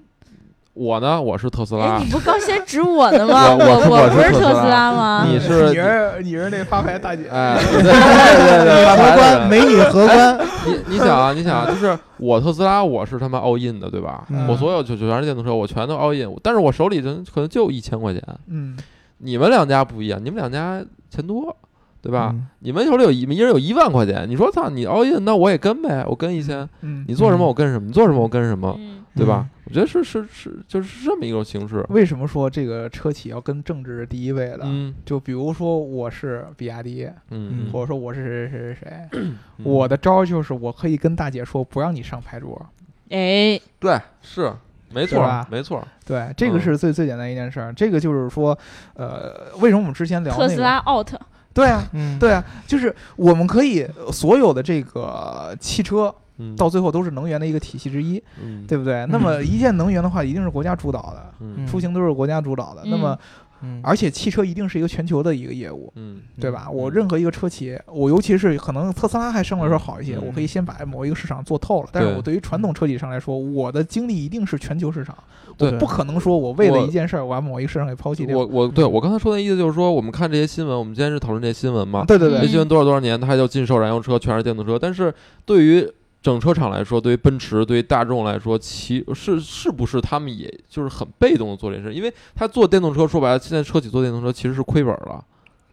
我呢我是特斯哎，拉你，不刚先指我的吗？我我不是特斯拉。拉吗？你是你是你是那发牌大姐，哎，对对对对，发牌荷官美女荷官，你你想啊，你想啊，就是我特斯拉，我是他妈 all in 的，对吧？嗯。我所有就就全是电动车，我全都 all in，但是我手里人可能就一千块钱。嗯。你们两家不一样，你们两家钱多，对吧？嗯。你们手里有一一人有一万块钱，你说操你 all in，那我也跟呗，我跟一千，嗯，你做什么嗯。我跟什么，你做什么我跟什么，嗯。对吧？我觉得是是是，就是这么一种形式。为什么说这个车企要跟政治是第一位的？嗯。就比如说我是比亚迪，嗯，或者说我是谁谁谁谁，嗯。我的招儿就是我可以跟大姐说不让你上牌桌，哎，对是没错没错，对，这个嗯。是最最简单一件事儿。这个就是说，呃，为什么我们之前聊特斯那个？拉 out，对啊，嗯，对啊，就是我们可以呃所有的这个汽车嗯，到最后都是能源的一个体系之一，嗯，对不对？那么一件能源的话，一定是国家主导的，嗯。出行都是国家主导的。那么，嗯，而且汽车一定是一个全球的一个业务。嗯对吧？嗯我任何一个车企，我尤其是可能特斯拉还相对来说好一些，嗯我可以先把某一个市场做透了。但是我对于传统车企上来说，我的精力一定是全球市场，我不可能说我为了一件事儿，我把某一个市场给抛弃掉。我我对我刚才说的意思就是说，我们看这些新闻，我们今天是讨论这些新闻嘛？对对对这新闻多少多少年，它就禁售燃油车，全是电动车。但是对于整车厂来说，对于奔驰、对于大众来说，其是是不是他们也就是很被动的做这件事？因为他做电动车，说白了，现在车企做电动车其实是亏本了，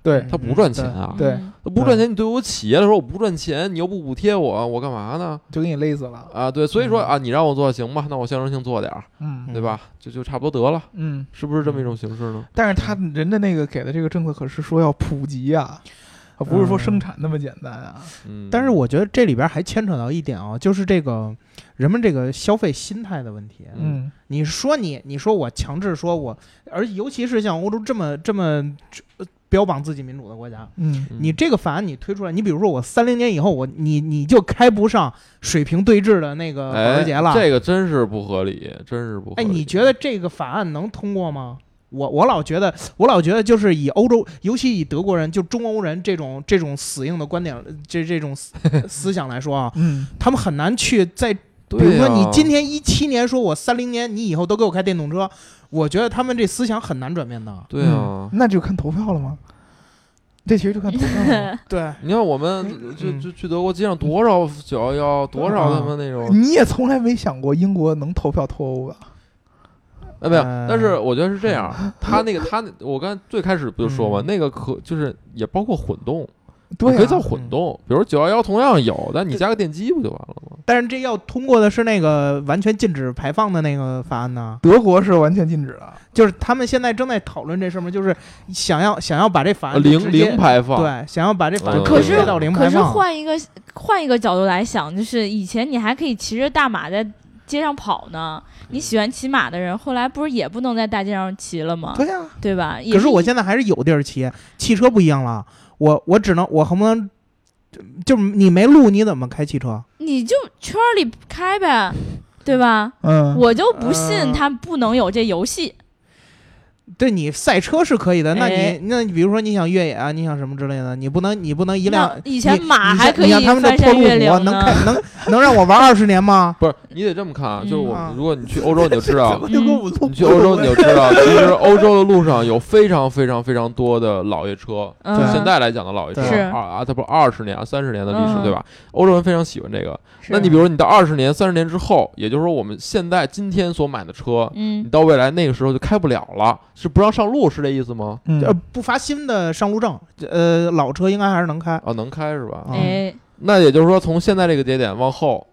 对他不赚钱啊。对不赚钱，你对我企业来说我不赚钱，你又不补贴我，我干嘛呢？就给你勒死了。啊，对，所以说嗯啊，你让我做行吧，那我象征性做点儿，嗯对吧？就就差不多得了，嗯，是不是这么一种形式呢？但是他人的那个给的这个政策可是说要普及啊，而不是说嗯生产那么简单啊。嗯，但是我觉得这里边还牵扯到一点啊，就是这个人们这个消费心态的问题。嗯你说你，你说我强制说我，而尤其是像欧洲这么这么呃标榜自己民主的国家，嗯嗯你这个法案你推出来，你比如说我三零年以后，我你你就开不上水平对峙的那个保哎时捷了。这个真是不合理，真是不合哎，你觉得这个法案能通过吗？我我老觉得，我老觉得就是以欧洲，尤其以德国人，就中欧人这种这种死硬的观点，这这种思 思想来说啊，嗯，他们很难去在，比如说你今天一七年说我三零年你以后都给我开电动车，我觉得他们这思想很难转变的。对啊嗯，那就看投票了吗？这其实就看投票了。对，你看我们就嗯就去德国街上多少九幺幺，多少他妈那种，你也从来没想过英国能投票脱欧吧？哎没有，呃但是我觉得是这样，他那个他那我刚才最开始不就说嘛，嗯那个可就是也包括混动，对可以叫混动，比如九幺幺同样有，但你加个电机不就完了吗？但是这要通过的是那个完全禁止排放的那个法案呢，德国是完全禁止的。就是他们现在正在讨论这事儿嘛，就是想要想要把这法呃案就零零排放，对，想要把这法案嗯可是直接到零可是。换一个换一个角度来想，就是以前你还可以骑着大马在街上跑呢，你喜欢骑马的人，后来不是也不能在大街上骑了吗？对呀，对吧？可是我现在还是有地儿骑，汽车不一样了，我我只能我恨不能，就你没路你怎么开汽车？你就圈儿里开呗，对吧？嗯，我就不信呃他不能有这游戏。对你赛车是可以的，那哎你那你比如说你想越野啊，你想什么之类的，你不能你不能一辆以前马还可以你像他们这翻山越破路虎岭能开。能能让我玩二十年吗？不是你得这么看啊，就是我嗯们如果你去欧洲你就知道，就跟我你去欧洲你就知道，其实欧洲的路上有非常非常非常多的老爷车，嗯就现在来讲的老爷车，是二啊，它不二十年、三十年的历史，嗯对吧？欧洲人非常喜欢这个。那你比如说你到二十年、三十年之后，也就是说我们现在今天所买的车，你嗯，到未来那个时候就开不了了，是不让上路，是这意思吗？嗯呃，不发新的上路证，呃，老车应该还是能开。啊，能开是吧？嗯哎，那也就是说，从现在这个节点往后，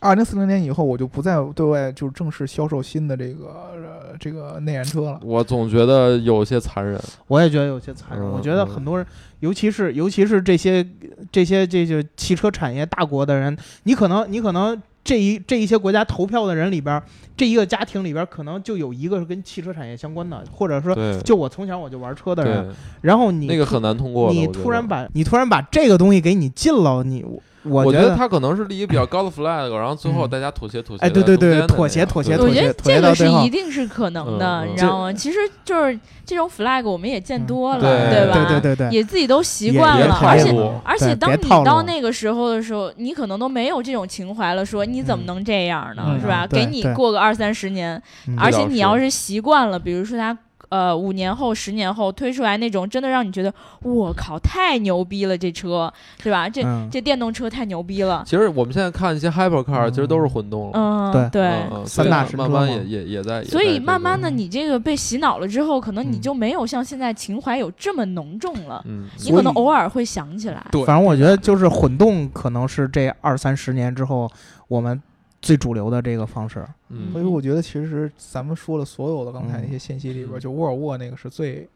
二零四零年以后，我就不再对外就是正式销售新的这个呃这个内燃车了。我总觉得有些残忍。我也觉得有些残忍。嗯我觉得很多人，尤其是尤其是这些这些这些汽车产业大国的人，你可能你可能这一这一些国家投票的人里边儿，这一个家庭里边儿可能就有一个是跟汽车产业相关的，或者说就我从小我就玩车的人，然后你那个很难通过。你突然把你突然把这个东西给你禁了，你我我觉得他可能是立一个比较高的 flag，然后最后嗯大家妥协妥协。哎对对对妥协妥协妥协我觉得这个是一定是可能的，你知道吗？其实就是这种 flag 我们也见多了，嗯对吧？对对对对，也自己都习惯了，而且而且当你到那个时候的时候，你可能都没有这种情怀了，说你怎么嗯能这样呢？嗯是吧？给你过个二三十年，嗯而且你要是习惯了，比如说他。呃，五年后、十年后推出来那种，真的让你觉得，我靠，太牛逼了，这车对吧？这、嗯这电动车太牛逼了。其实我们现在看一些 hypercar，、其实都是混动了。嗯，对对。三大所以慢慢也也也在，所以慢慢的，你这个被洗脑了之后，可能你嗯就没有像现在情怀有这么浓重了。嗯，你可能偶尔会想起来。对反正我觉得就是混动可能是这二三十年之后我们最主流的这个方式。嗯所以我觉得，其实咱们说了所有的刚才那些信息里边，嗯就沃尔沃那个是最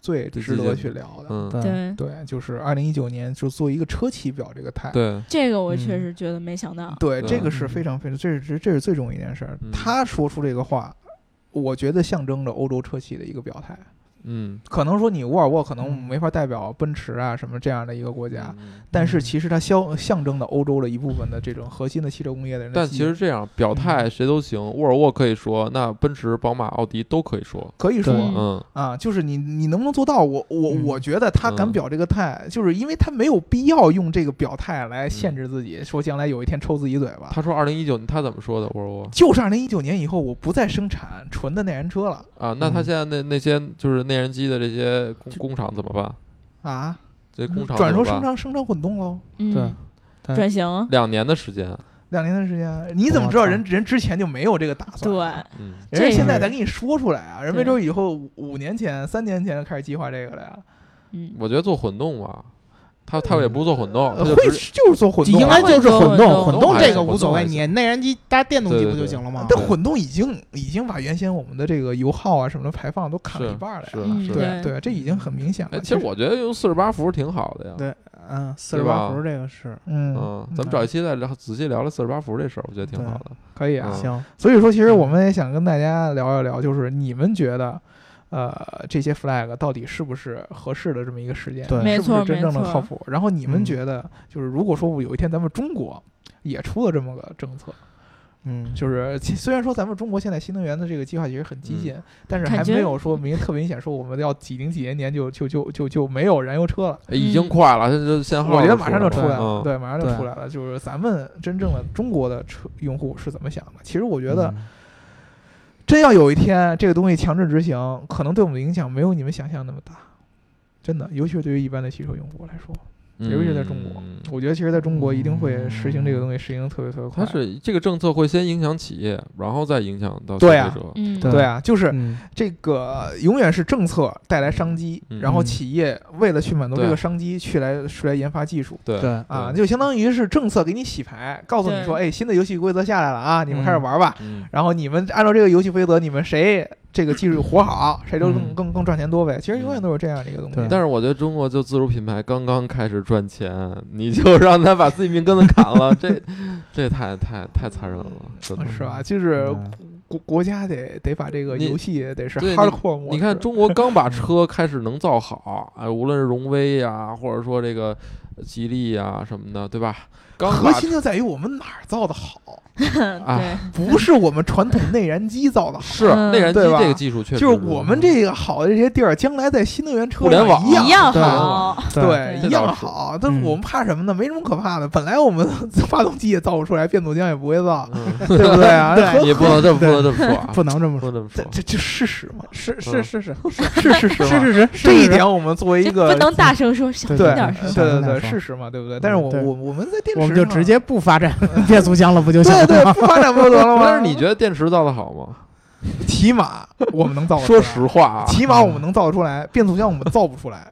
最最值得去聊的。嗯，对对，就是二零一九年就做一个车企表这个态。对，这个我确嗯实觉得没想到。对，这个是嗯非常非常，这是这这是最重要一件事儿。嗯他说出这个话，我觉得象征着欧洲车企的一个表态。嗯，可能说你沃尔沃可能嗯。没法代表奔驰啊什么这样的一个国家，嗯但是其实它象象征的欧洲的一部分的这种核心的汽车工业的人的但。其实这样表态谁都行，沃尔沃可以说，那奔驰、宝马、奥迪都可以说，可以说嗯，啊，就是你你能不能做到？我我嗯。我觉得他敢嗯表这个态，就是因为他没有必要用这个表态来限制自己，说将来有一天抽自己嘴巴。他说二零一九，他怎么说的？沃尔沃？就是二零一九年以后，我不再生产纯的内燃车了。啊，那他嗯。现在那那些就是内燃机的这些工工厂怎么办？啊，这工厂转怎么办？成生产生产混动喽。嗯，对对转型，两年的时间，两年的时间，你怎么知道人人之前就没有这个打算？对，嗯，人家这现在才给你说出来啊，人没对准以后五五年前、三年前就开始计划这个了呀。嗯，我觉得做混动吧，他他也不做混动，会就是做混动啊，应该就是混动，混动这个无所谓，你内燃机搭电动机不就行了吗？但混动已经已经把原先我们的这个油耗啊什么的排放都砍了一半了呀。是嗯是。对对，这已经很明显了。哎，其实我觉得用四十八伏挺好的呀。对嗯，四十八伏这个是嗯嗯，咱们找一期再聊，仔细聊聊四十八伏这事儿，我觉得挺好的。可以啊。嗯行，所以说，其实我们也想跟大家聊一聊，就是你们觉得。呃，这些 flag 到底是不是合适的这么一个时间？对是不没错是真正的靠谱？然后你们嗯觉得，就是如果说有一天咱们中国也出了这么个政策，嗯，就是虽然说咱们中国现在新能源的这个计划其实很激进，但是还没有说明特别明显说我们要几零几年年就就就就就没有燃油车了。哎已经快了，它这限号，我觉得马上就出来了，嗯，对，马上就出来了。就是咱们真正的中国的车用户是怎么想的？其实我觉得，嗯真要有一天这个东西强制执行，可能对我们的影响没有你们想象那么大。真的，尤其是对于一般的汽车用户来说，尤其是在中国嗯，我觉得其实在中国一定会实行这个东西，实行的特别特别快。它是这个政策会先影响企业，然后再影响到消对啊费者。嗯，对对啊，就是嗯这个永远是政策带来商机，嗯然后嗯企业为了去满足这个商机，去来去来研发技术。对对啊，就相当于是政策给你洗牌，告诉你说，哎，新的游戏规则下来了啊，你们开始玩吧。嗯，然后你们按照这个游戏规则，你们谁这个技术活好，谁就更嗯更更赚钱多呗。其实永远都是这样的一个东西。但是我觉得中国就自主品牌刚刚开始赚钱，你就 让他把自己命根子砍了，这这太太太残忍了，真的是吧？就是嗯国国家得得把这个游戏得是。你看中国刚把车开始能造好，哎，无论是荣威呀，或者说这个吉利呀什么的，对吧？刚核心就在于我们哪儿造的好，啊，不是我们传统内燃机造的好。是嗯内燃机对吧这个技术确实就是我们这个好的这些地儿，将来在新能源车互联网上一样一样好，对，一样好。但是我们怕什么呢？没什么可怕的。本来我们 发动机也造不出来，变速箱也不会造，嗯对不对啊？对何你不能这么 不能这么说啊，不能这么说，不能这么说。这这这事实嘛，是嗯是是是是事实。是是是，这一点我们作为一个不能大声说，小对对点声对对对事实嘛，对不对？但是我我我们在电池我们就直接不发展 变速箱了，不就行对了吗？对不发展不就得了吗？但是你觉得电池造的好吗？起码我们能造说来实话啊，起码我们能造得出来，变速箱我们造不出来。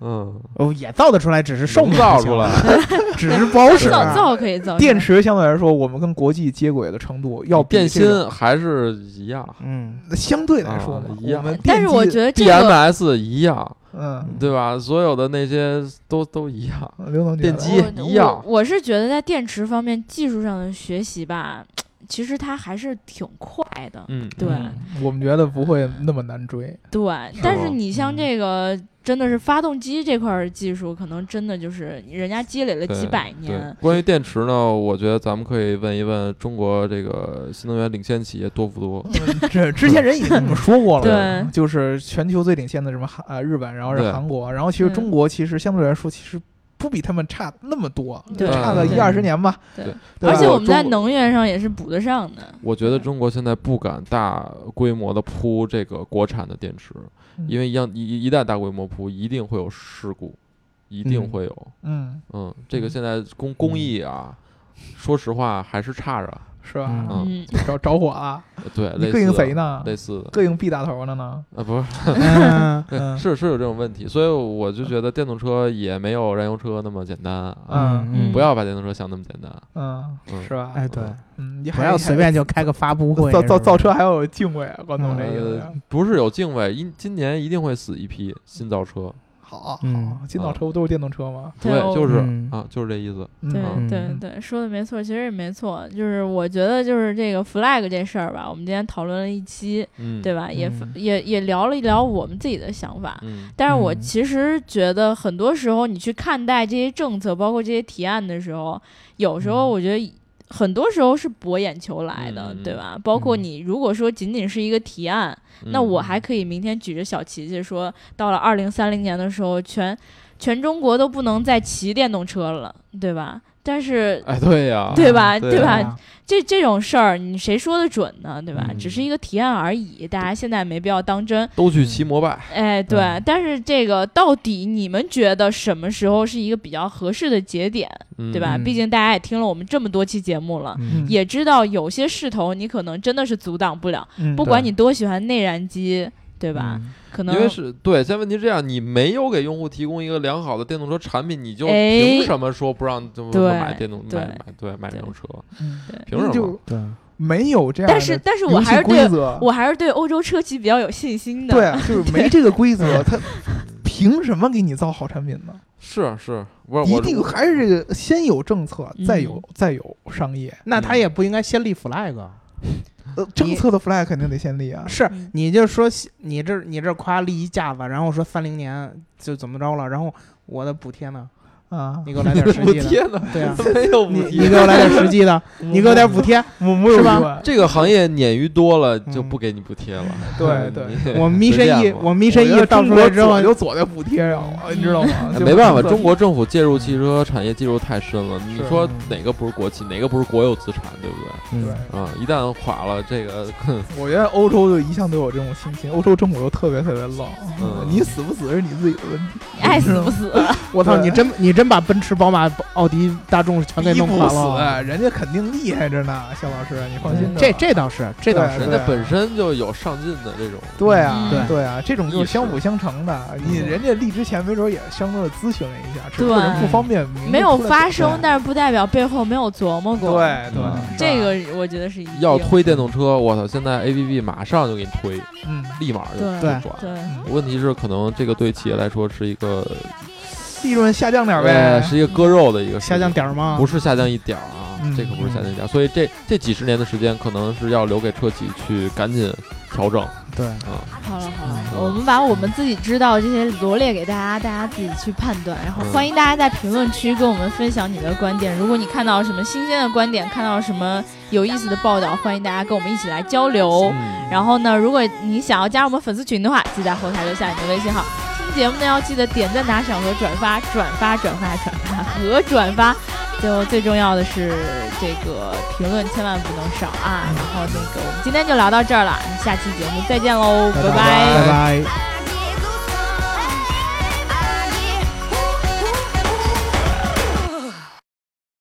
嗯，哦，也造得出来，只是寿能命不行造出来，只是不好使。造造可以造，电池相对来说，我们跟国际接轨的程度要比电芯还是一样嗯，相对来说一样但是我觉得这个，BMS 一样，嗯，对吧？所有的那些都都一样。刘能电机一样我我是觉得在电池方面技术上的学习吧，其实它还是挺快的。嗯，对嗯我们觉得不会那么难追。对，但是你像嗯这个，真的是发动机这块儿技术，可能真的就是人家积累了几百年。，关于电池呢，我觉得咱们可以问一问中国这个新能源领先企业多不多？嗯 这之前人已经说过了，对就是全球最领先的什么韩呃日本，然后是韩国，然后其实嗯中国其实相对来说其实不比他们差那么多，对。嗯对。差个一二十年吧。对。而且我们在能源上也是补得上的。我觉得中国现在不敢大规模的铺这个国产的电池，嗯。因为一样一一旦大规模铺，一定会有事故，一定嗯会有。嗯。嗯，这个现在工工艺啊，说实话还是差着。是是吧？嗯着着火了，对，你膈应类似的谁呢？类似的，膈应 B 打头的呢？啊，不是，嗯对，嗯是是有这种问题，所以我就觉得电动车也没有燃油车那么简单啊，嗯嗯不要把电动车想那么简单。嗯，嗯是吧？哎对，嗯，你不还要随便就开个发布会，造造造车还要有敬畏啊，关总这意思呃。，不是有敬畏，今今年一定会死一批新造车，好，好嗯，新造车不都是电动车吗？对我就是嗯啊，就是这意思。对嗯对嗯对，说的没错，其实也没错。就是我觉得，就是这个 flag 这事儿吧，我们今天讨论了一期，嗯，对吧？也嗯也也聊了一聊我们自己的想法。嗯但是我嗯其实觉得，很多时候你去看待这些政策，包括这些提案的时候，有时候嗯我觉得很多时候是博眼球来的，嗯对吧？包括嗯你如果说仅仅是一个提案，那嗯我还可以明天举着小旗子说，到了二零三零年的时候，全全中国都不能再骑电动车了，对吧？但是哎，对呀，对吧？对对吧？啊这这种事儿，你谁说的准呢？对吧？嗯只是一个提案而已，大家现在没必要当真。都去骑摩拜。哎，对，嗯但是这个到底你们觉得什么时候是一个比较合适的节点，嗯对吧？嗯毕竟大家也听了我们这么多期节目了，嗯也知道有些势头你可能真的是阻挡不了，嗯不管你多喜欢内燃机，对吧？嗯可能因为是对，现在问题是这样，你没有给用户提供一个良好的电动车产品，你就哎凭什么说不让就对买电动对买买对买电动车？嗯对凭什么？对，没有这样的但是但是我还是对，我还是对欧洲车企比较有信心的。对啊，就是没这个规则，他凭什么给你造好产品呢？是是，不是我一定还是这个先有政策，嗯再有再有商业。那他也不应该先立 flag，呃，政策的 flag 肯定得先立啊。是嗯你就说你这你这夸立一架子，然后说三零年就怎么着了，然后我的补贴呢？啊，你给我来点实补际的？对啊，没有你补贴。你给我来点实际的，你给我点补贴，我没有是吧这个行业鲶鱼多了，就嗯不给你补贴了。对对 我们迷神随便 E，吧我迷神我觉 E 得到出来之后左就左在补贴上了，你知道吗？没办法，中国政府介入汽车产业介入太深了。你说哪个不是国企，哪个不是国有资产，对不对？嗯对，啊，一旦垮了，这个我觉得欧洲就一向都有这种心情，欧洲政府又特别特别愣，嗯你死不死是你自己的问题，爱死不死。我操，你真你真把奔驰、宝马、奥迪、大众全给弄垮了。死，人家肯定厉害着呢，肖老师，你放心。这这倒是，这倒是对人家本身就有上进的这种。对啊，嗯对啊，这种就是相辅相成的。你人家立之前没准也相当的咨询了一下，只不过人不方便没有发声，但是不代表背后没有琢磨过。对对嗯，这个我觉得是一定要推电动车，我操！现在 A P P 马上就给你推，嗯，立马就转。对，问题是，可能这个对企业来说是一个利润下降点呃呗，是一个割肉的一个下降点儿吗？不是下降一点儿啊，嗯这可不是下降一点儿。所以这这几十年的时间，可能是要留给车企去赶紧调整对，啊。好了好了，嗯我们把我们自己知道这些罗列给大家，大家自己去判断。然后嗯欢迎大家在评论区跟我们分享你的观点。如果你看到什么新鲜的观点，看到什么有意思的报道，欢迎大家跟我们一起来交流。嗯然后呢，如果你想要加入我们粉丝群的话，记得在后台留下你的微信号。听节目呢要记得点赞、打赏和转发，转发、转发、转发和转发。就最重要的是这个评论千万不能少啊！然后那个我们今天就聊到这儿了，下期节目再见喽，拜拜拜拜。